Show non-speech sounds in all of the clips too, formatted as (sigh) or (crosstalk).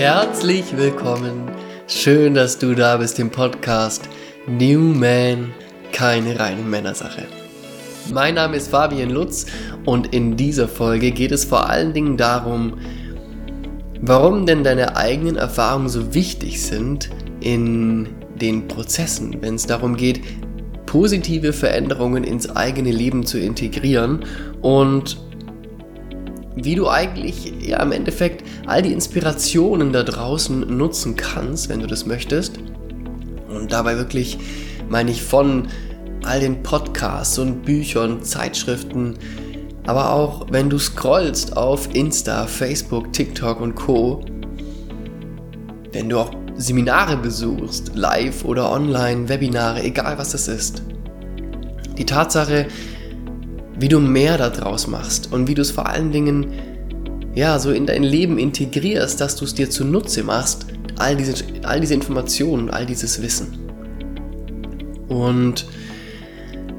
Herzlich willkommen. Schön, dass du da bist im Podcast New Man, keine reine Männersache. Mein Name ist Fabian Lutz und in dieser Folge geht es vor allen Dingen darum, warum denn deine eigenen Erfahrungen so wichtig sind in den Prozessen, wenn es darum geht, positive Veränderungen ins eigene Leben zu integrieren und wie du eigentlich ja im Endeffekt all die Inspirationen da draußen nutzen kannst, wenn du das möchtest. Und dabei wirklich meine ich von all den Podcasts und Büchern, Zeitschriften, aber auch wenn du scrollst auf Insta, Facebook, TikTok und Co. Wenn du auch Seminare besuchst, live oder online, Webinare, egal was das ist. Die Tatsache, wie du mehr daraus machst und wie du es vor allen Dingen ja, so in dein Leben integrierst, dass du es dir zunutze machst, all diese, all diese Informationen, all dieses Wissen. Und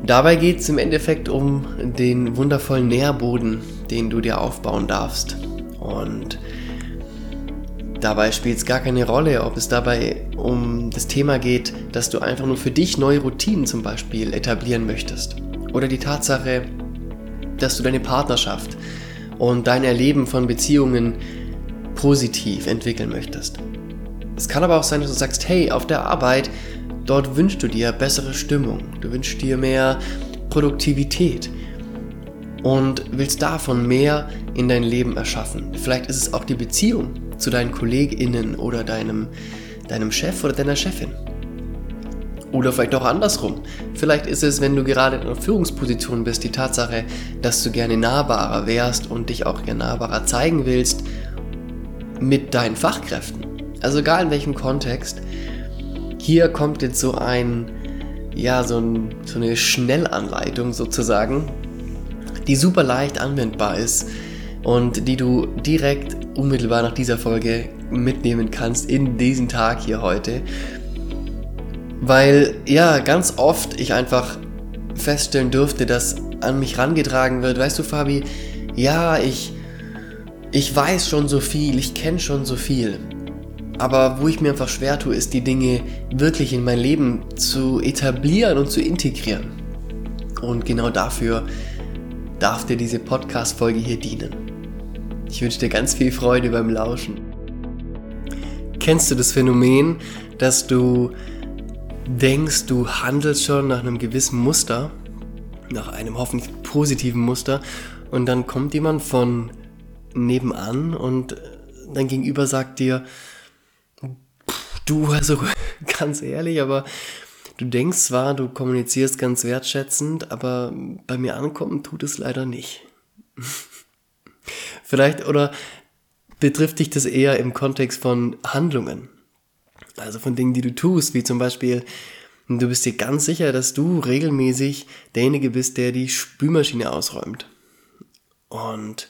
dabei geht es im Endeffekt um den wundervollen Nährboden, den du dir aufbauen darfst. Und dabei spielt es gar keine Rolle, ob es dabei um das Thema geht, dass du einfach nur für dich neue Routinen zum Beispiel etablieren möchtest. Oder die Tatsache, dass du deine Partnerschaft und dein Erleben von Beziehungen positiv entwickeln möchtest. Es kann aber auch sein, dass du sagst, hey, auf der Arbeit, dort wünschst du dir bessere Stimmung, du wünschst dir mehr Produktivität und willst davon mehr in dein Leben erschaffen. Vielleicht ist es auch die Beziehung zu deinen KollegInnen oder deinem, deinem Chef oder deiner Chefin. Oder vielleicht auch andersrum. Vielleicht ist es, wenn du gerade in einer Führungsposition bist, die Tatsache, dass du gerne nahbarer wärst und dich auch gerne nahbarer zeigen willst mit deinen Fachkräften. Also egal in welchem Kontext. Hier kommt jetzt so ein, ja, so, ein, so eine Schnellanleitung sozusagen, die super leicht anwendbar ist und die du direkt unmittelbar nach dieser Folge mitnehmen kannst in diesen Tag hier heute weil ja, ganz oft ich einfach feststellen dürfte, dass an mich rangetragen wird, weißt du, Fabi, ja, ich, ich weiß schon so viel, ich kenne schon so viel. Aber wo ich mir einfach schwer tue, ist die Dinge wirklich in mein Leben zu etablieren und zu integrieren. Und genau dafür darf dir diese Podcast-Folge hier dienen. Ich wünsche dir ganz viel Freude beim Lauschen. Kennst du das Phänomen, dass du denkst, du handelst schon nach einem gewissen Muster, nach einem hoffentlich positiven Muster, und dann kommt jemand von nebenan und dein Gegenüber sagt dir, du, also (laughs) ganz ehrlich, aber du denkst zwar, du kommunizierst ganz wertschätzend, aber bei mir ankommen tut es leider nicht. (laughs) Vielleicht oder betrifft dich das eher im Kontext von Handlungen. Also von Dingen, die du tust, wie zum Beispiel, du bist dir ganz sicher, dass du regelmäßig derjenige bist, der die Spülmaschine ausräumt. Und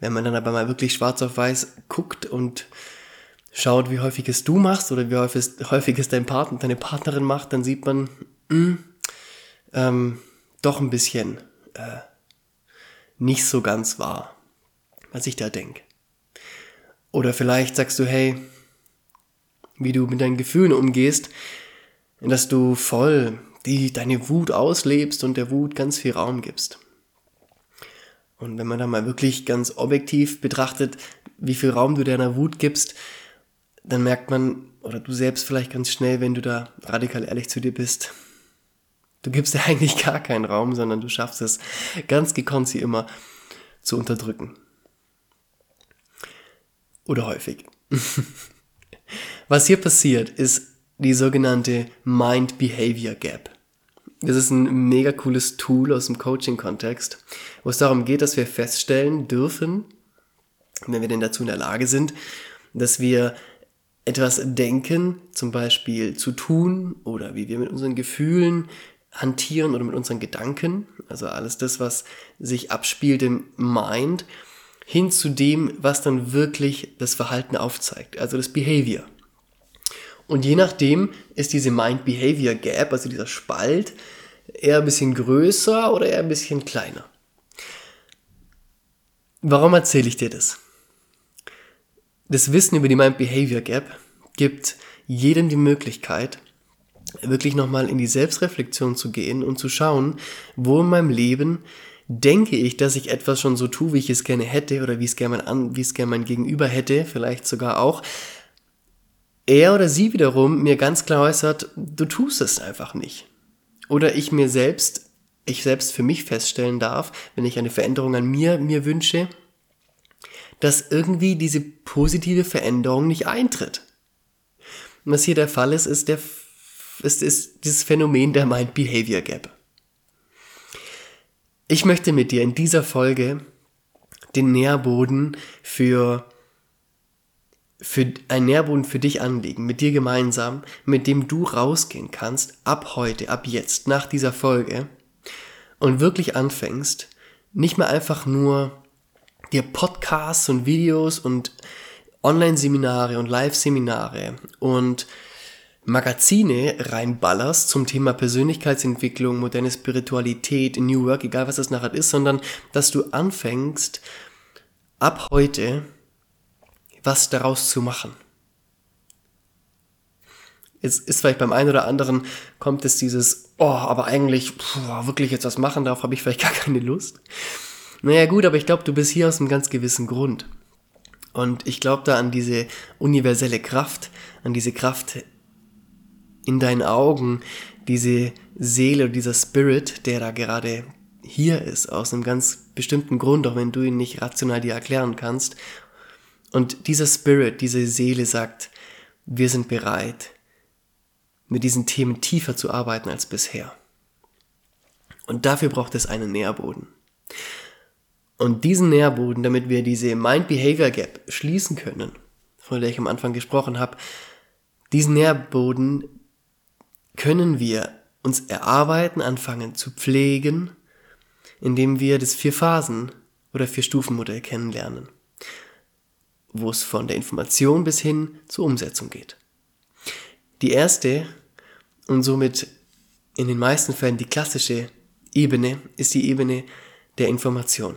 wenn man dann aber mal wirklich schwarz auf weiß guckt und schaut, wie häufig es du machst oder wie häufig häufig es dein Partner, deine Partnerin macht, dann sieht man, mh, hm, ähm, doch ein bisschen äh, nicht so ganz wahr, was ich da denke. Oder vielleicht sagst du, hey, wie du mit deinen Gefühlen umgehst, dass du voll die, deine Wut auslebst und der Wut ganz viel Raum gibst. Und wenn man da mal wirklich ganz objektiv betrachtet, wie viel Raum du deiner Wut gibst, dann merkt man, oder du selbst vielleicht ganz schnell, wenn du da radikal ehrlich zu dir bist, du gibst (laughs) dir eigentlich gar keinen Raum, sondern du schaffst es ganz gekonnt, sie immer zu unterdrücken. Oder häufig. (laughs) Was hier passiert, ist die sogenannte Mind-Behavior Gap. Das ist ein mega cooles Tool aus dem Coaching-Kontext, wo es darum geht, dass wir feststellen dürfen, wenn wir denn dazu in der Lage sind, dass wir etwas denken, zum Beispiel zu tun oder wie wir mit unseren Gefühlen hantieren oder mit unseren Gedanken, also alles das, was sich abspielt im Mind, hin zu dem, was dann wirklich das Verhalten aufzeigt, also das Behavior. Und je nachdem ist diese Mind-Behavior Gap, also dieser Spalt, eher ein bisschen größer oder eher ein bisschen kleiner. Warum erzähle ich dir das? das Wissen über die Mind-Behavior Gap gibt jedem die Möglichkeit, wirklich nochmal in die Selbstreflexion zu gehen und zu schauen, wo in meinem Leben denke ich, dass ich etwas schon so tue, wie ich es gerne hätte oder wie es gerne mein, wie es gerne mein Gegenüber hätte, vielleicht sogar auch. Er oder sie wiederum mir ganz klar äußert, du tust es einfach nicht. Oder ich mir selbst, ich selbst für mich feststellen darf, wenn ich eine Veränderung an mir mir wünsche, dass irgendwie diese positive Veränderung nicht eintritt. Und was hier der Fall ist, ist, der, ist, ist dieses Phänomen der Mind-Behavior Gap. Ich möchte mit dir in dieser Folge den Nährboden für, für einen Nährboden für dich anlegen, mit dir gemeinsam, mit dem du rausgehen kannst, ab heute, ab jetzt, nach dieser Folge und wirklich anfängst, nicht mehr einfach nur dir Podcasts und Videos und Online-Seminare und Live-Seminare und Magazine reinballerst zum Thema Persönlichkeitsentwicklung, moderne Spiritualität, New Work, egal was das nachher ist, sondern dass du anfängst, ab heute was daraus zu machen. Es ist vielleicht beim einen oder anderen kommt es dieses, oh, aber eigentlich puh, wirklich jetzt was machen, darauf habe ich vielleicht (laughs) gar keine Lust. Naja gut, aber ich glaube, du bist hier aus einem ganz gewissen Grund. Und ich glaube da an diese universelle Kraft, an diese Kraft in deinen Augen diese Seele dieser Spirit, der da gerade hier ist, aus einem ganz bestimmten Grund, auch wenn du ihn nicht rational dir erklären kannst. Und dieser Spirit, diese Seele sagt, wir sind bereit, mit diesen Themen tiefer zu arbeiten als bisher. Und dafür braucht es einen Nährboden. Und diesen Nährboden, damit wir diese Mind-Behavior Gap schließen können, von der ich am Anfang gesprochen habe, diesen Nährboden können wir uns erarbeiten, anfangen zu pflegen, indem wir das Vier-Phasen- oder Vier-Stufen-Modell kennenlernen, wo es von der Information bis hin zur Umsetzung geht. Die erste und somit in den meisten Fällen die klassische Ebene ist die Ebene der Information.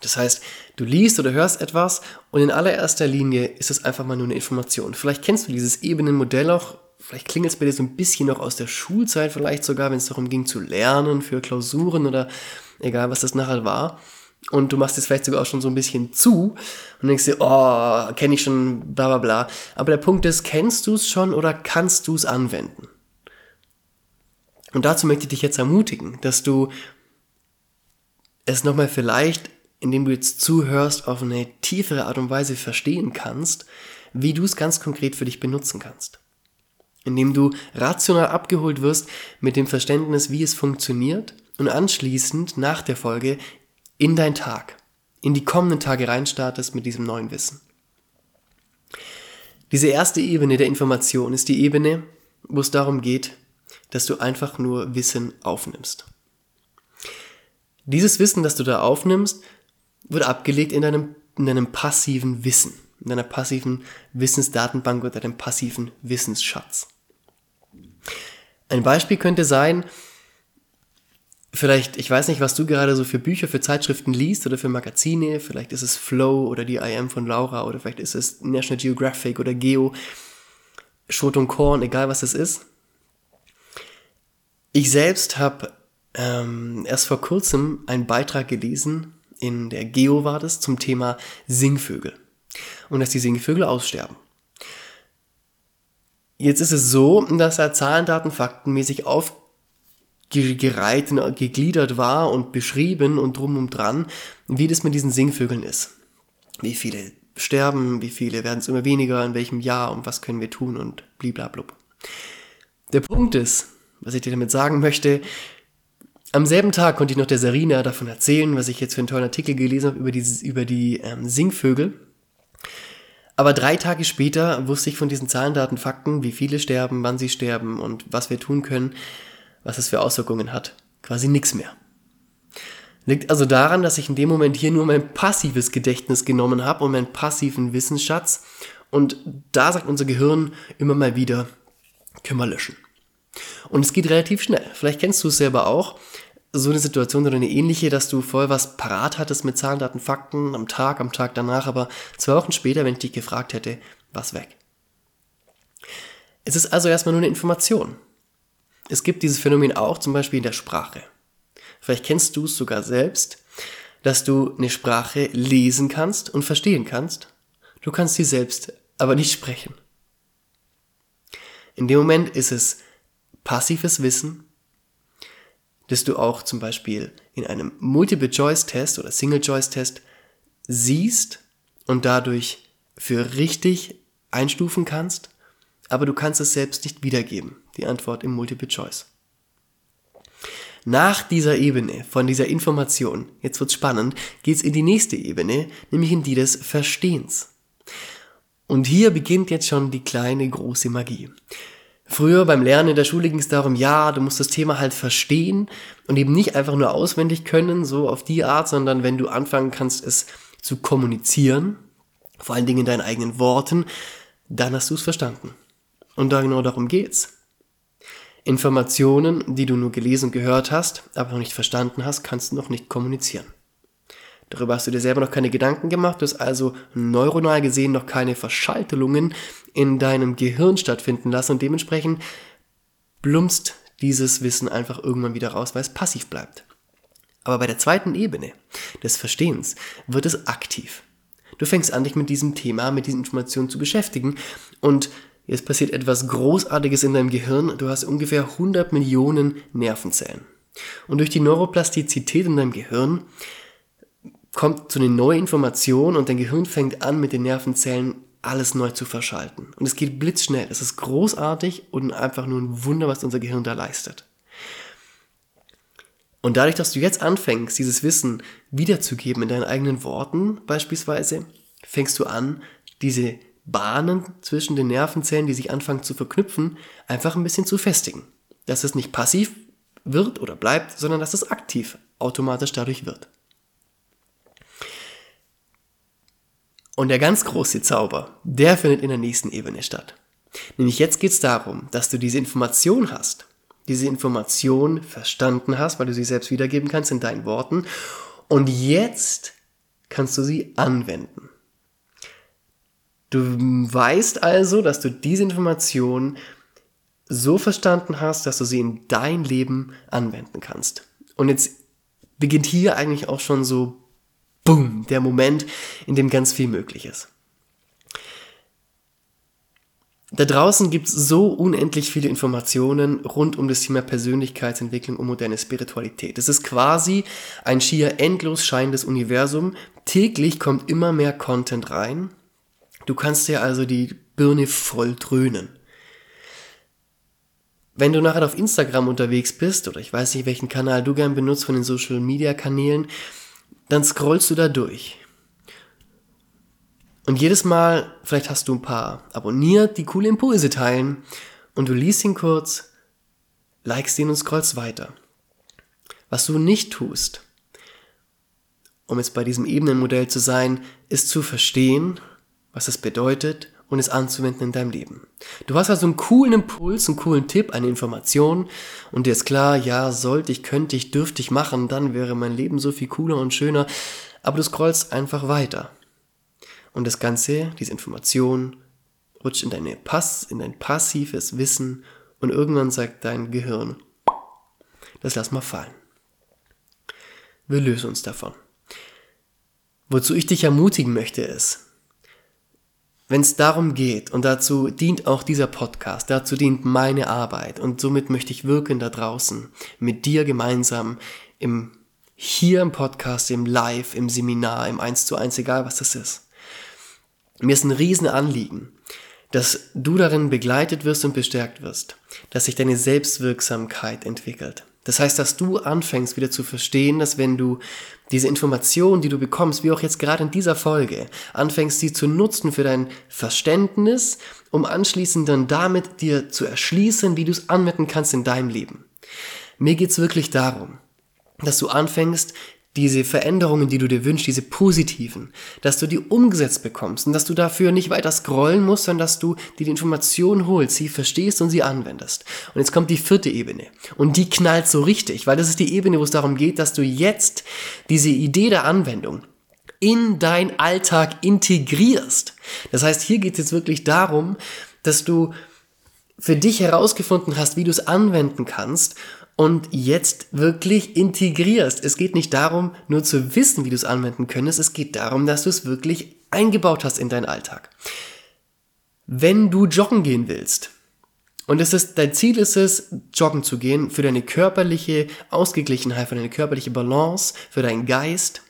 Das heißt, du liest oder hörst etwas und in allererster Linie ist es einfach mal nur eine Information. Vielleicht kennst du dieses Ebenenmodell auch vielleicht klingelt es bei dir so ein bisschen noch aus der Schulzeit, vielleicht sogar, wenn es darum ging zu lernen für Klausuren oder egal, was das nachher war. Und du machst es vielleicht sogar auch schon so ein bisschen zu und denkst dir, oh, kenne ich schon, bla bla bla. Aber der Punkt ist, kennst du es schon oder kannst du es anwenden? Und dazu möchte ich dich jetzt ermutigen, dass du es nochmal vielleicht, indem du jetzt zuhörst, auf eine tiefere Art und Weise verstehen kannst, wie du es ganz konkret für dich benutzen kannst indem du rational abgeholt wirst mit dem Verständnis, wie es funktioniert und anschließend nach der Folge in dein Tag, in die kommenden Tage reinstartest mit diesem neuen Wissen. Diese erste Ebene der Information ist die Ebene, wo es darum geht, dass du einfach nur Wissen aufnimmst. Dieses Wissen, das du da aufnimmst, wird abgelegt in deinem, in deinem passiven Wissen, in deiner passiven Wissensdatenbank oder deinem passiven Wissensschatz. Ein Beispiel könnte sein, vielleicht, ich weiß nicht, was du gerade so für Bücher, für Zeitschriften liest oder für Magazine, vielleicht ist es Flow oder die IM von Laura oder vielleicht ist es National Geographic oder Geo, Schrot und Korn, egal was es ist. Ich selbst habe ähm, erst vor kurzem einen Beitrag gelesen, in der Geo war das, zum Thema Singvögel. Und dass die Singvögel aussterben. Jetzt ist es so, dass er Zahlen, Daten, Faktenmäßig aufgereiht und gegliedert war und beschrieben und drum und dran, wie das mit diesen Singvögeln ist. Wie viele sterben, wie viele werden es immer weniger, in welchem Jahr und was können wir tun und bliblablub. Der Punkt ist, was ich dir damit sagen möchte, am selben Tag konnte ich noch der Sarina davon erzählen, was ich jetzt für einen tollen Artikel gelesen habe über die, über die ähm, Singvögel. Aber drei Tage später wusste ich von diesen Zahlen, Daten, Fakten, wie viele sterben, wann sie sterben und was wir tun können, was es für Auswirkungen hat. Quasi nichts mehr. Liegt also daran, dass ich in dem Moment hier nur mein passives Gedächtnis genommen habe und meinen passiven Wissensschatz. Und da sagt unser Gehirn immer mal wieder, können wir löschen. Und es geht relativ schnell. Vielleicht kennst du es selber auch. So eine Situation oder eine ähnliche, dass du voll was parat hattest mit Zahlen, Daten, Fakten am Tag, am Tag danach, aber zwei Wochen später, wenn ich dich gefragt hätte, was weg. Es ist also erstmal nur eine Information. Es gibt dieses Phänomen auch zum Beispiel in der Sprache. Vielleicht kennst du es sogar selbst, dass du eine Sprache lesen kannst und verstehen kannst. Du kannst sie selbst aber nicht sprechen. In dem Moment ist es passives Wissen, das du auch zum Beispiel in einem Multiple-Choice-Test oder Single-Choice-Test siehst und dadurch für richtig einstufen kannst, aber du kannst es selbst nicht wiedergeben, die Antwort im Multiple-Choice. Nach dieser Ebene, von dieser Information, jetzt wird's spannend, geht's in die nächste Ebene, nämlich in die des Verstehens. Und hier beginnt jetzt schon die kleine große Magie. Früher beim Lernen in der Schule ging es darum, ja, du musst das Thema halt verstehen und eben nicht einfach nur auswendig können, so auf die Art, sondern wenn du anfangen kannst, es zu kommunizieren, vor allen Dingen in deinen eigenen Worten, dann hast du es verstanden. Und da genau darum geht's. Informationen, die du nur gelesen und gehört hast, aber noch nicht verstanden hast, kannst du noch nicht kommunizieren. Darüber hast du dir selber noch keine Gedanken gemacht, du hast also neuronal gesehen noch keine Verschaltelungen in deinem Gehirn stattfinden lassen und dementsprechend plumpst dieses Wissen einfach irgendwann wieder raus, weil es passiv bleibt. Aber bei der zweiten Ebene des Verstehens wird es aktiv. Du fängst an, dich mit diesem Thema, mit diesen Informationen zu beschäftigen und jetzt passiert etwas Großartiges in deinem Gehirn. Du hast ungefähr 100 Millionen Nervenzellen. Und durch die Neuroplastizität in deinem Gehirn kommt zu eine neue Information und dein Gehirn fängt an, mit den Nervenzellen alles neu zu verschalten. Und es geht blitzschnell. Es ist großartig und einfach nur ein Wunder, was unser Gehirn da leistet. Und dadurch, dass du jetzt anfängst, dieses Wissen wiederzugeben in deinen eigenen Worten beispielsweise, fängst du an, diese Bahnen zwischen den Nervenzellen, die sich anfangen zu verknüpfen, einfach ein bisschen zu festigen. Dass es nicht passiv wird oder bleibt, sondern dass es aktiv automatisch dadurch wird. Und der ganz große Zauber, der findet in der nächsten Ebene statt. Nämlich jetzt geht es darum, dass du diese Information hast, diese Information verstanden hast, weil du sie selbst wiedergeben kannst in deinen Worten. Und jetzt kannst du sie anwenden. Du weißt also, dass du diese Information so verstanden hast, dass du sie in dein Leben anwenden kannst. Und jetzt beginnt hier eigentlich auch schon so boom, der Moment, in dem ganz viel möglich ist. Da draußen gibt es so unendlich viele Informationen rund um das Thema Persönlichkeitsentwicklung und moderne Spiritualität. Es ist quasi ein schier endlos scheinendes Universum. Täglich kommt immer mehr Content rein. Du kannst dir also die Birne voll dröhnen. Wenn du nachher auf Instagram unterwegs bist, oder ich weiß nicht, welchen Kanal du gern benutzt von den Social Media Kanälen, dann scrollst du da durch. Und jedes Mal, vielleicht hast du ein paar abonniert, die coole Impulse teilen, und du liest ihn kurz, likest ihn und scrollst weiter. Was du nicht tust, um jetzt bei diesem Ebenenmodell zu sein, ist zu verstehen, was es bedeutet und es anzuwenden in deinem Leben. Du hast also einen coolen Impuls, einen coolen Tipp, eine Information und dir ist klar, ja, sollte ich, könnte ich, dürfte ich machen, dann wäre mein Leben so viel cooler und schöner, aber du scrollst einfach weiter. Und das Ganze, diese Information, rutscht in deine Pass, in dein passives Wissen und irgendwann sagt dein Gehirn, das lass mal fallen. Wir lösen uns davon. Wozu ich dich ermutigen möchte ist, wenn es darum geht, und dazu dient auch dieser Podcast, dazu dient meine Arbeit, und somit möchte ich wirken da draußen, mit dir gemeinsam im hier im Podcast, im Live, im Seminar, im 1 zu 1, egal was das ist. Mir ist ein Riesenanliegen, dass du darin begleitet wirst und bestärkt wirst, dass sich deine Selbstwirksamkeit entwickelt. Das heißt, dass du anfängst wieder zu verstehen, dass wenn du diese Informationen, die du bekommst, wie auch jetzt gerade in dieser Folge, anfängst sie zu nutzen für dein Verständnis, um anschließend dann damit dir zu erschließen, wie du es anwenden kannst in deinem Leben. Mir geht's wirklich darum, dass du anfängst, diese Veränderungen, die du dir wünschst, diese positiven, dass du die umgesetzt bekommst und dass du dafür nicht weiter scrollen musst, sondern dass du dir die Informationen holst, sie verstehst und sie anwendest. Und jetzt kommt die vierte Ebene und die knallt so richtig, weil das ist die Ebene, wo es darum geht, dass du jetzt diese Idee der Anwendung in dein Alltag integrierst. Das heißt, hier geht es jetzt wirklich darum, dass du für dich herausgefunden hast, wie du es anwenden kannst und jetzt wirklich integrierst. Es geht nicht darum, nur zu wissen, wie du es anwenden könntest, es geht darum, dass du es wirklich eingebaut hast in deinen Alltag. Wenn du joggen gehen willst, und es ist, dein Ziel ist es, joggen zu gehen für deine körperliche Ausgeglichenheit, für deine körperliche Balance, für deinen Geist.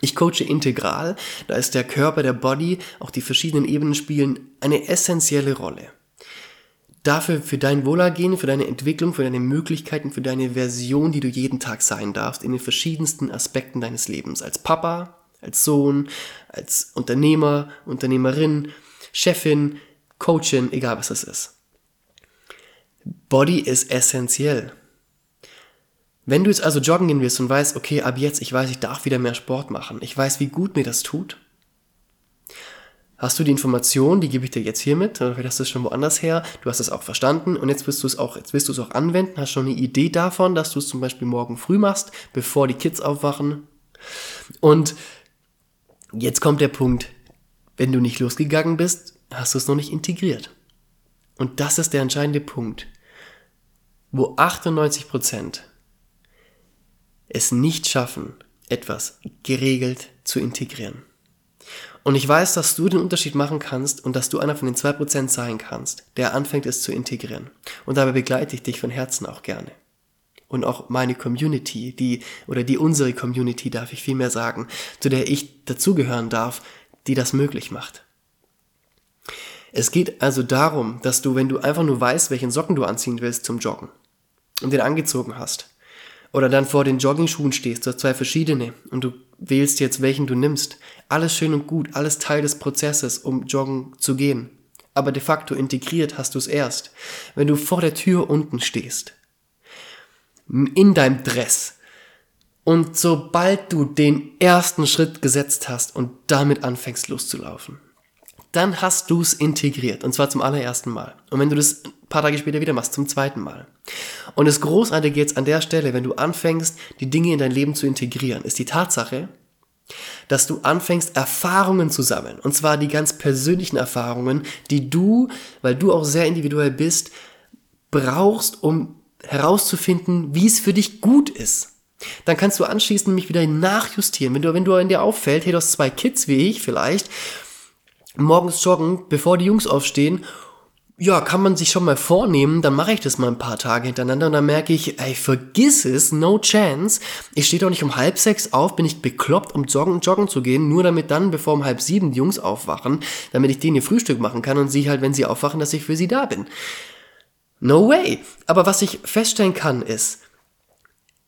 Ich coache integral, da ist der Körper, der Body, auch die verschiedenen Ebenen spielen eine essentielle Rolle dafür für dein Wohlergehen, für deine Entwicklung, für deine Möglichkeiten, für deine Version, die du jeden Tag sein darfst, in den verschiedensten Aspekten deines Lebens. Als Papa, als Sohn, als Unternehmer, Unternehmerin, Chefin, Coachin, egal was das ist. Body ist essentiell. Wenn du jetzt also joggen gehen willst und weißt, okay, ab jetzt, ich weiß, ich darf wieder mehr Sport machen, ich weiß, wie gut mir das tut, hast du die Information, die gebe ich dir jetzt hier mit, oder vielleicht hast du es schon woanders her, du hast es auch verstanden und jetzt wirst du es auch, jetzt wirst du es auch anwenden, hast schon eine Idee davon, dass du es zum Beispiel morgen früh machst, bevor die Kids aufwachen. Und jetzt kommt der Punkt, wenn du nicht losgegangen bist, hast du es noch nicht integriert. Und das ist der entscheidende Punkt, wo 98 Prozent es nicht schaffen, etwas geregelt zu integrieren. Und ich weiß, dass du den Unterschied machen kannst und dass du einer von den 2% sein kannst, der anfängt es zu integrieren. Und dabei begleite ich dich von Herzen auch gerne. Und auch meine Community, die, oder die unsere Community, darf ich vielmehr sagen, zu der ich dazugehören darf, die das möglich macht. Es geht also darum, dass du, wenn du einfach nur weißt, welchen Socken du anziehen willst zum Joggen und den angezogen hast, oder dann vor den Joggingschuhen stehst, du hast zwei verschiedene und du wählst jetzt, welchen du nimmst. Alles schön und gut, alles Teil des Prozesses, um joggen zu gehen. Aber de facto integriert hast du es erst, wenn du vor der Tür unten stehst. In deinem Dress. Und sobald du den ersten Schritt gesetzt hast und damit anfängst loszulaufen, dann hast du es integriert. Und zwar zum allerersten Mal. Und wenn du das ein paar Tage später wieder machst, zum zweiten Mal. Und das Großartige jetzt an der Stelle, wenn du anfängst, die Dinge in dein Leben zu integrieren, ist die Tatsache, dass du anfängst, Erfahrungen zu sammeln. Und zwar die ganz persönlichen Erfahrungen, die du, weil du auch sehr individuell bist, brauchst, um herauszufinden, wie es für dich gut ist. Dann kannst du anschließend nämlich wieder nachjustieren. Wenn du, wenn du in dir auffällt, hey, du hast zwei Kids wie ich vielleicht, morgens joggen, bevor die Jungs aufstehen. Ja, kann man sich schon mal vornehmen, dann mache ich das mal ein paar Tage hintereinander und dann merke ich, ey, vergiss es, no chance. Ich stehe doch nicht um halb sechs auf, bin ich bekloppt, um joggen, joggen zu gehen, nur damit dann, bevor um halb sieben die Jungs aufwachen, damit ich denen ihr Frühstück machen kann und sie halt, wenn sie aufwachen, dass ich für sie da bin. No way. Aber was ich feststellen kann, ist,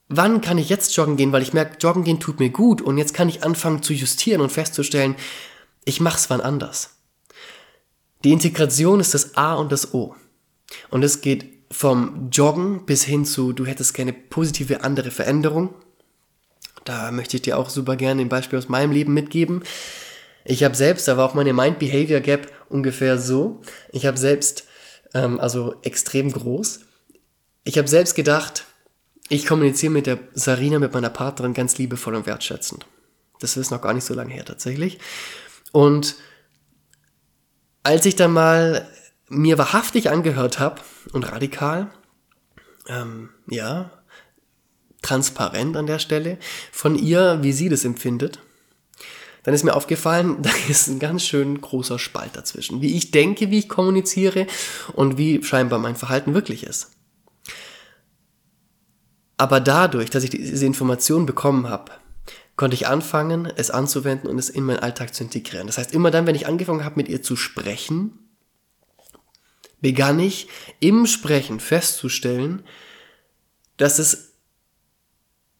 wann kann ich jetzt joggen gehen, weil ich merke, joggen gehen tut mir gut und jetzt kann ich anfangen zu justieren und festzustellen, ich mach's wann anders. Die Integration ist das A und das O. Und es geht vom Joggen bis hin zu, du hättest gerne positive andere Veränderung. Da möchte ich dir auch super gerne ein Beispiel aus meinem Leben mitgeben. Ich habe selbst, da war auch meine Mind-Behavior Gap ungefähr so. Ich habe selbst, ähm, also extrem groß. Ich habe selbst gedacht, ich kommuniziere mit der Sarina, mit meiner Partnerin ganz liebevoll und wertschätzend. Das ist noch gar nicht so lange her tatsächlich. Und als ich dann mal mir wahrhaftig angehört habe und radikal, ähm, ja, transparent an der Stelle, von ihr, wie sie das empfindet, dann ist mir aufgefallen, (laughs) da ist ein ganz schön großer Spalt dazwischen. Wie ich denke, wie ich kommuniziere und wie scheinbar mein Verhalten wirklich ist. Aber dadurch, dass ich diese Information bekommen habe, konnte ich anfangen, es anzuwenden und es in meinen Alltag zu integrieren. Das heißt, immer dann, wenn ich angefangen habe, mit ihr zu sprechen, begann ich im Sprechen festzustellen, dass es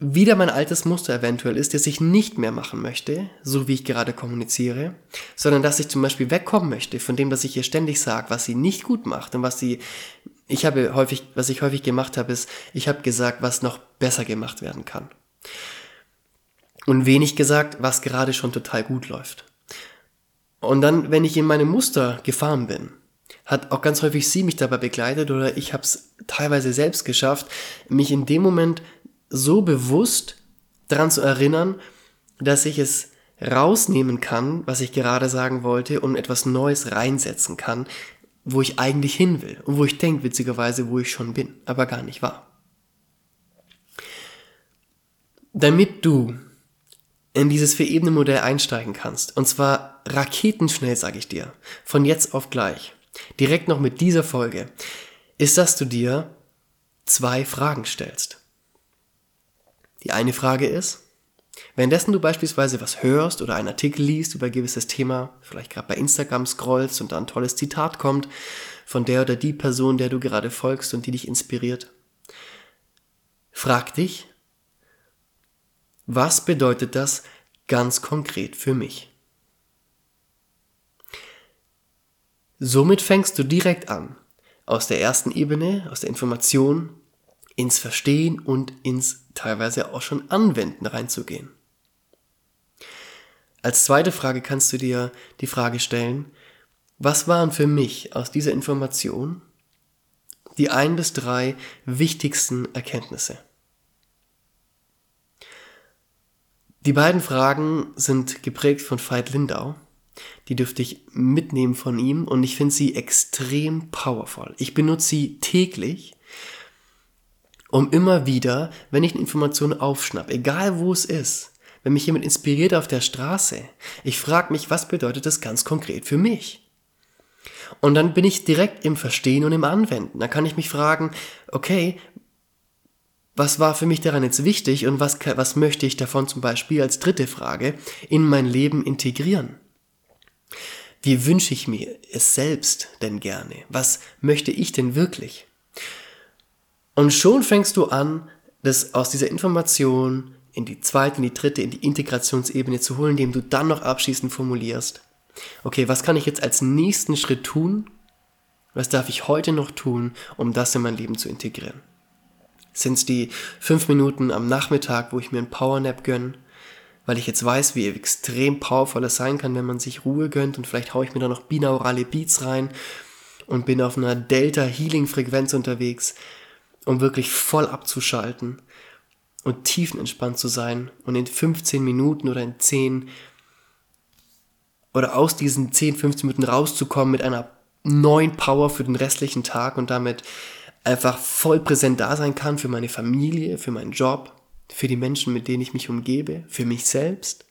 wieder mein altes Muster eventuell ist, das ich nicht mehr machen möchte, so wie ich gerade kommuniziere, sondern dass ich zum Beispiel wegkommen möchte von dem, dass ich ihr ständig sage, was sie nicht gut macht und was sie, ich habe häufig, was ich häufig gemacht habe, ist, ich habe gesagt, was noch besser gemacht werden kann. Und wenig gesagt, was gerade schon total gut läuft. Und dann, wenn ich in meine Muster gefahren bin, hat auch ganz häufig sie mich dabei begleitet oder ich habe es teilweise selbst geschafft, mich in dem Moment so bewusst daran zu erinnern, dass ich es rausnehmen kann, was ich gerade sagen wollte, und etwas Neues reinsetzen kann, wo ich eigentlich hin will und wo ich denke, witzigerweise, wo ich schon bin, aber gar nicht war. Damit du in dieses Vier-Ebenen-Modell einsteigen kannst, und zwar raketenschnell, sage ich dir, von jetzt auf gleich, direkt noch mit dieser Folge, ist, dass du dir zwei Fragen stellst. Die eine Frage ist, Währenddessen du beispielsweise was hörst oder einen Artikel liest über ein gewisses Thema, vielleicht gerade bei Instagram scrollst und da ein tolles Zitat kommt von der oder die Person, der du gerade folgst und die dich inspiriert, frag dich, was bedeutet das ganz konkret für mich? Somit fängst du direkt an, aus der ersten Ebene, aus der Information, ins Verstehen und ins teilweise auch schon Anwenden reinzugehen. Als zweite Frage kannst du dir die Frage stellen, was waren für mich aus dieser Information die ein bis drei wichtigsten Erkenntnisse? Die beiden Fragen sind geprägt von Veit Lindau. Die dürfte ich mitnehmen von ihm und ich finde sie extrem powerful. Ich benutze sie täglich um immer wieder, wenn ich eine Information aufschnapp, egal wo es ist, wenn mich jemand inspiriert auf der Straße, ich frage mich, was bedeutet das ganz konkret für mich? Und dann bin ich direkt im Verstehen und im Anwenden. Da kann ich mich fragen, okay, was war für mich daran jetzt wichtig und was, was möchte ich davon zum Beispiel als dritte Frage in mein Leben integrieren? Wie wünsche ich mir es selbst denn gerne? Was möchte ich denn wirklich? Und schon fängst du an, das aus dieser Information in die zweite, in die dritte, in die Integrationsebene zu holen, indem du dann noch abschließend formulierst. Okay, was kann ich jetzt als nächsten Schritt tun? Was darf ich heute noch tun, um das in mein Leben zu integrieren? Sind es die fünf Minuten am Nachmittag, wo ich mir einen Powernap gönne, weil ich jetzt weiß, wie extrem powervoll es sein kann, wenn man sich Ruhe gönnt und vielleicht haue ich mir da noch binaurale Beats rein und bin auf einer Delta-Healing-Frequenz unterwegs, um wirklich voll abzuschalten und tiefenentspannt zu sein und in 15 Minuten oder in 10 oder aus diesen 10, 15 Minuten rauszukommen mit einer neuen Power für den restlichen Tag und damit einfach voll präsent da sein kann für meine Familie, für meinen Job, für die Menschen, mit denen ich mich umgebe, für mich selbst.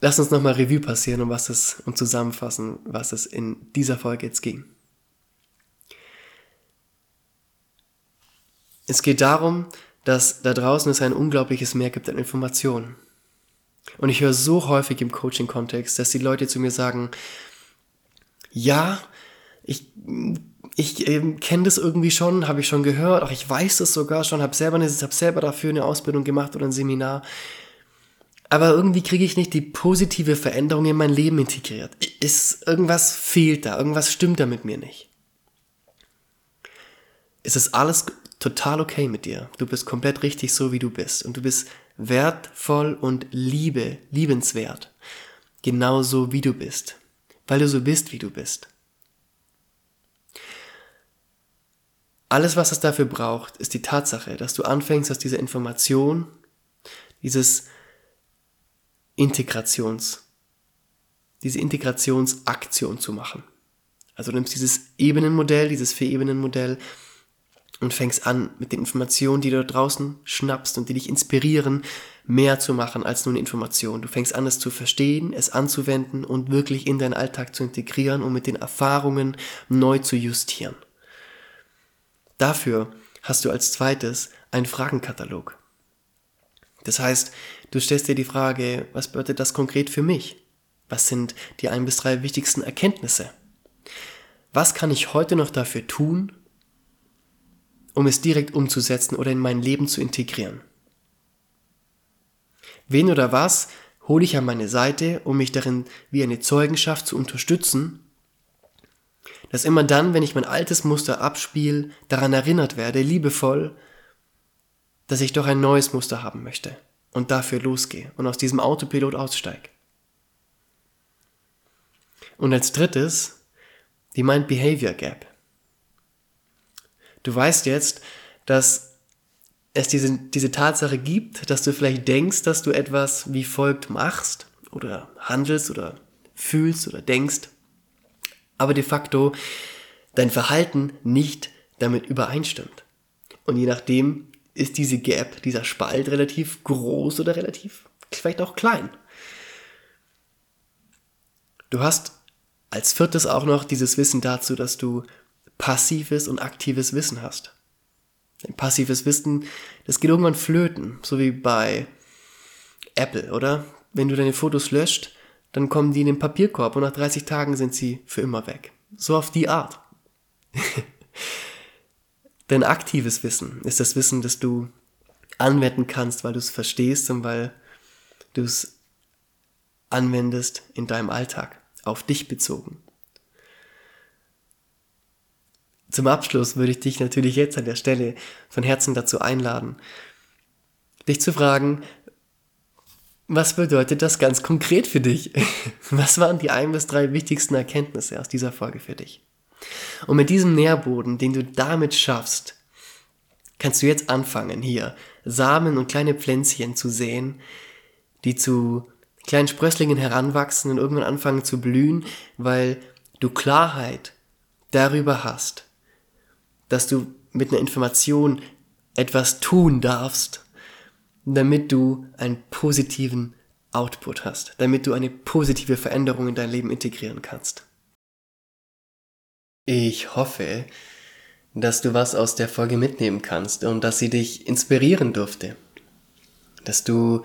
Lass uns nochmal Revue passieren und was es und zusammenfassen, was es in dieser Folge jetzt ging. Es geht darum, dass da draußen es ein unglaubliches Mehr gibt an Informationen. Und ich höre so häufig im Coaching-Kontext, dass die Leute zu mir sagen, ja, ich, ich äh, kenne das irgendwie schon, habe ich schon gehört, auch ich weiß das sogar schon, habe selber, hab selber dafür eine Ausbildung gemacht oder ein Seminar. Aber irgendwie kriege ich nicht die positive Veränderung in mein Leben integriert. Ist, irgendwas fehlt da, irgendwas stimmt da mit mir nicht. Es ist alles total okay mit dir. Du bist komplett richtig so, wie du bist. Und du bist wertvoll und liebe, liebenswert. Genauso wie du bist. Weil du so bist, wie du bist. Alles, was es dafür braucht, ist die Tatsache, dass du anfängst, aus dieser Information, dieses Integrations, diese Integrationsaktion zu machen. Also du nimmst dieses Ebenenmodell, dieses Vier-Ebenen-Modell und fängst an, mit den Informationen, die du da draußen schnappst und die dich inspirieren, mehr zu machen als nur eine Information. Du fängst an, es zu verstehen, es anzuwenden und wirklich in deinen Alltag zu integrieren und mit den Erfahrungen neu zu justieren. Dafür hast du als zweites einen Fragenkatalog. Das heißt, du stellst dir die Frage, was bedeutet das konkret für mich? Was sind die ein bis drei wichtigsten Erkenntnisse? Was kann ich heute noch dafür tun, um es direkt umzusetzen oder in mein Leben zu integrieren. Wen oder was hole ich an meine Seite, um mich darin wie eine Zeugenschaft zu unterstützen, Dass immer dann, wenn ich mein altes Muster abspiele, daran erinnert werde, liebevoll, dass ich doch ein neues Muster haben möchte und dafür losgehe und aus diesem Autopilot aussteige. Und als drittes die Mind-Behavior Gap. Du weißt jetzt, dass es diese, diese Tatsache gibt, dass du vielleicht denkst, dass du etwas wie folgt machst oder handelst oder fühlst oder denkst, aber de facto dein Verhalten nicht damit übereinstimmt. Und je nachdem ist diese Gap, dieser Spalt relativ groß oder relativ vielleicht auch klein. Du hast als viertes auch noch dieses Wissen dazu, dass du passives und aktives Wissen hast. Passives Wissen, das geht irgendwann flöten, so wie bei Apple, oder? Wenn du deine Fotos löscht, dann kommen die in den Papierkorb und nach 30 Tagen sind sie für immer weg. So auf die Art. (laughs) Denn aktives Wissen ist das Wissen, das du anwenden kannst, weil du es verstehst und weil du es anwendest in deinem Alltag, auf dich bezogen. Zum Abschluss würde ich dich natürlich jetzt an der Stelle von Herzen dazu einladen, dich zu fragen, was bedeutet das ganz konkret für dich? (laughs) Was waren die ein bis drei wichtigsten Erkenntnisse aus dieser Folge für dich? Und mit diesem Nährboden, den du damit schaffst, kannst du jetzt anfangen, hier Samen und kleine Pflänzchen zu säen, die zu kleinen Sprösslingen heranwachsen und irgendwann anfangen zu blühen, weil du Klarheit darüber hast, dass du mit einer Information etwas tun darfst, damit du einen positiven Output hast, damit du eine positive Veränderung in dein Leben integrieren kannst. Ich hoffe, dass du was aus der Folge mitnehmen kannst und dass sie dich inspirieren durfte. Dass du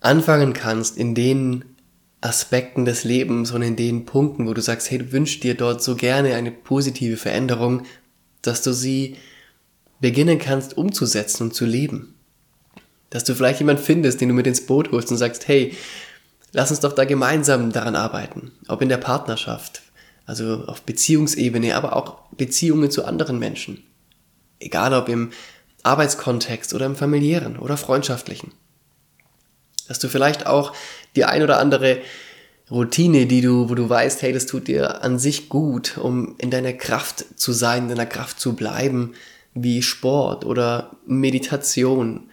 anfangen kannst in den Aspekten des Lebens und in den Punkten, wo du sagst, hey, du wünschst dir dort so gerne eine positive Veränderung, dass du sie beginnen kannst umzusetzen und zu leben. Dass du vielleicht jemand findest, den du mit ins Boot holst und sagst, hey, lass uns doch da gemeinsam daran arbeiten. Ob in der Partnerschaft, also auf Beziehungsebene, aber auch Beziehungen zu anderen Menschen. Egal ob im Arbeitskontext oder im familiären oder freundschaftlichen. Dass du vielleicht auch die ein oder andere Routine, die du, wo du weißt, hey, das tut dir an sich gut, um in deiner Kraft zu sein, in deiner Kraft zu bleiben, wie Sport oder Meditation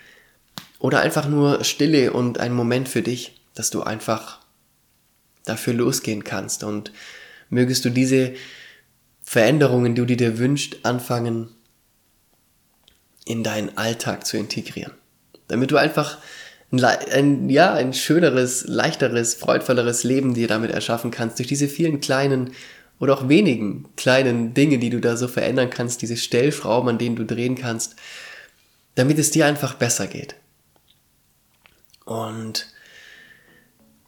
oder einfach nur Stille und ein Moment für dich, dass du einfach dafür losgehen kannst und mögest du diese Veränderungen, die du dir wünschst, anfangen in deinen Alltag zu integrieren. Damit du einfach ein, ja, ein schöneres, leichteres, freudvolleres Leben dir damit erschaffen kannst, durch diese vielen kleinen oder auch wenigen kleinen Dinge, die du da so verändern kannst, diese Stellschrauben, an denen du drehen kannst, damit es dir einfach besser geht. Und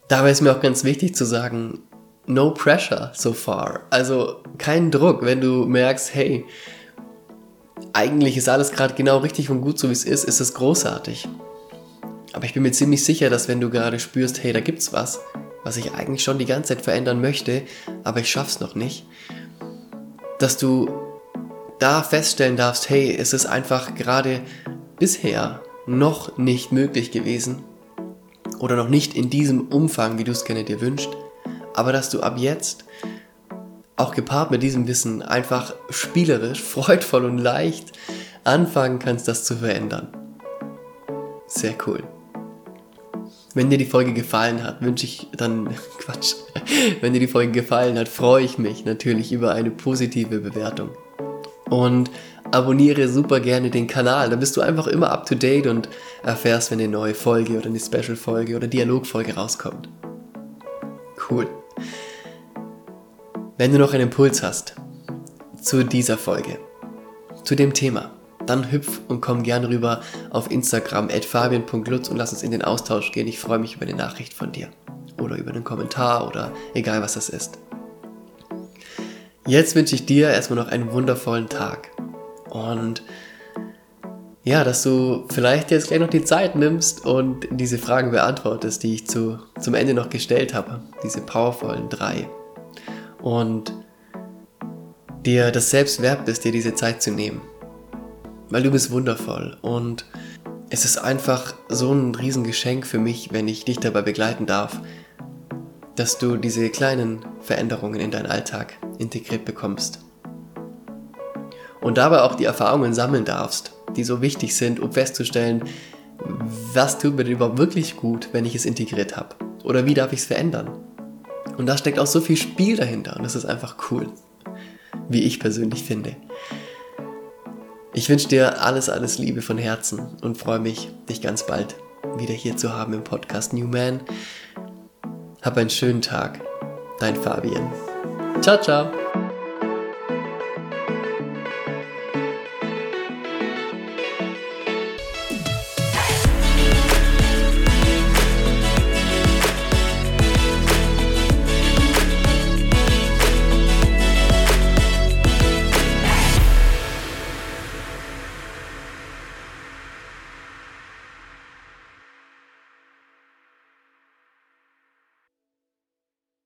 dabei ist mir auch ganz wichtig zu sagen, no pressure so far. Also kein Druck, wenn du merkst, hey, eigentlich ist alles gerade genau richtig und gut so wie es ist, ist es großartig. Aber ich bin mir ziemlich sicher, dass wenn du gerade spürst, hey, da gibt's was, was ich eigentlich schon die ganze Zeit verändern möchte, aber ich schaff's noch nicht, dass du da feststellen darfst, hey, es ist einfach gerade bisher noch nicht möglich gewesen oder noch nicht in diesem Umfang, wie du es gerne dir wünschst, aber dass du ab jetzt auch gepaart mit diesem Wissen einfach spielerisch, (laughs) freudvoll und leicht anfangen kannst, das zu verändern. Sehr cool. Wenn dir die Folge gefallen hat, wünsche ich dann, (laughs) Quatsch, wenn dir die Folge gefallen hat, freue ich mich natürlich über eine positive Bewertung. Und abonniere super gerne den Kanal, dann bist du einfach immer up to date und erfährst, wenn eine neue Folge oder eine Special-Folge oder Dialogfolge rauskommt. Cool. Wenn du noch einen Impuls hast zu dieser Folge, zu dem Thema, dann hüpf und komm gern rüber auf Instagram at fabian.lutz und lass uns in den Austausch gehen. Ich freue mich über eine Nachricht von dir oder über einen Kommentar oder egal was das ist. Jetzt wünsche ich dir erstmal noch einen wundervollen Tag und ja, dass du vielleicht jetzt gleich noch die Zeit nimmst und diese Fragen beantwortest, die ich zu, zum Ende noch gestellt habe. Diese powervollen drei. Und dir das selbst wert bist, dir diese Zeit zu nehmen. Weil du bist wundervoll und es ist einfach so ein Riesengeschenk für mich, wenn ich dich dabei begleiten darf, dass du diese kleinen Veränderungen in deinen Alltag integriert bekommst. Und dabei auch die Erfahrungen sammeln darfst, die so wichtig sind, um festzustellen, was tut mir denn überhaupt wirklich gut, wenn ich es integriert habe? Oder wie darf ich es verändern? Und da steckt auch so viel Spiel dahinter und das ist einfach cool, wie ich persönlich finde. Ich wünsche dir alles, alles Liebe von Herzen und freue mich, dich ganz bald wieder hier zu haben im Podcast New Man. Hab einen schönen Tag. Dein Fabian. Ciao, ciao.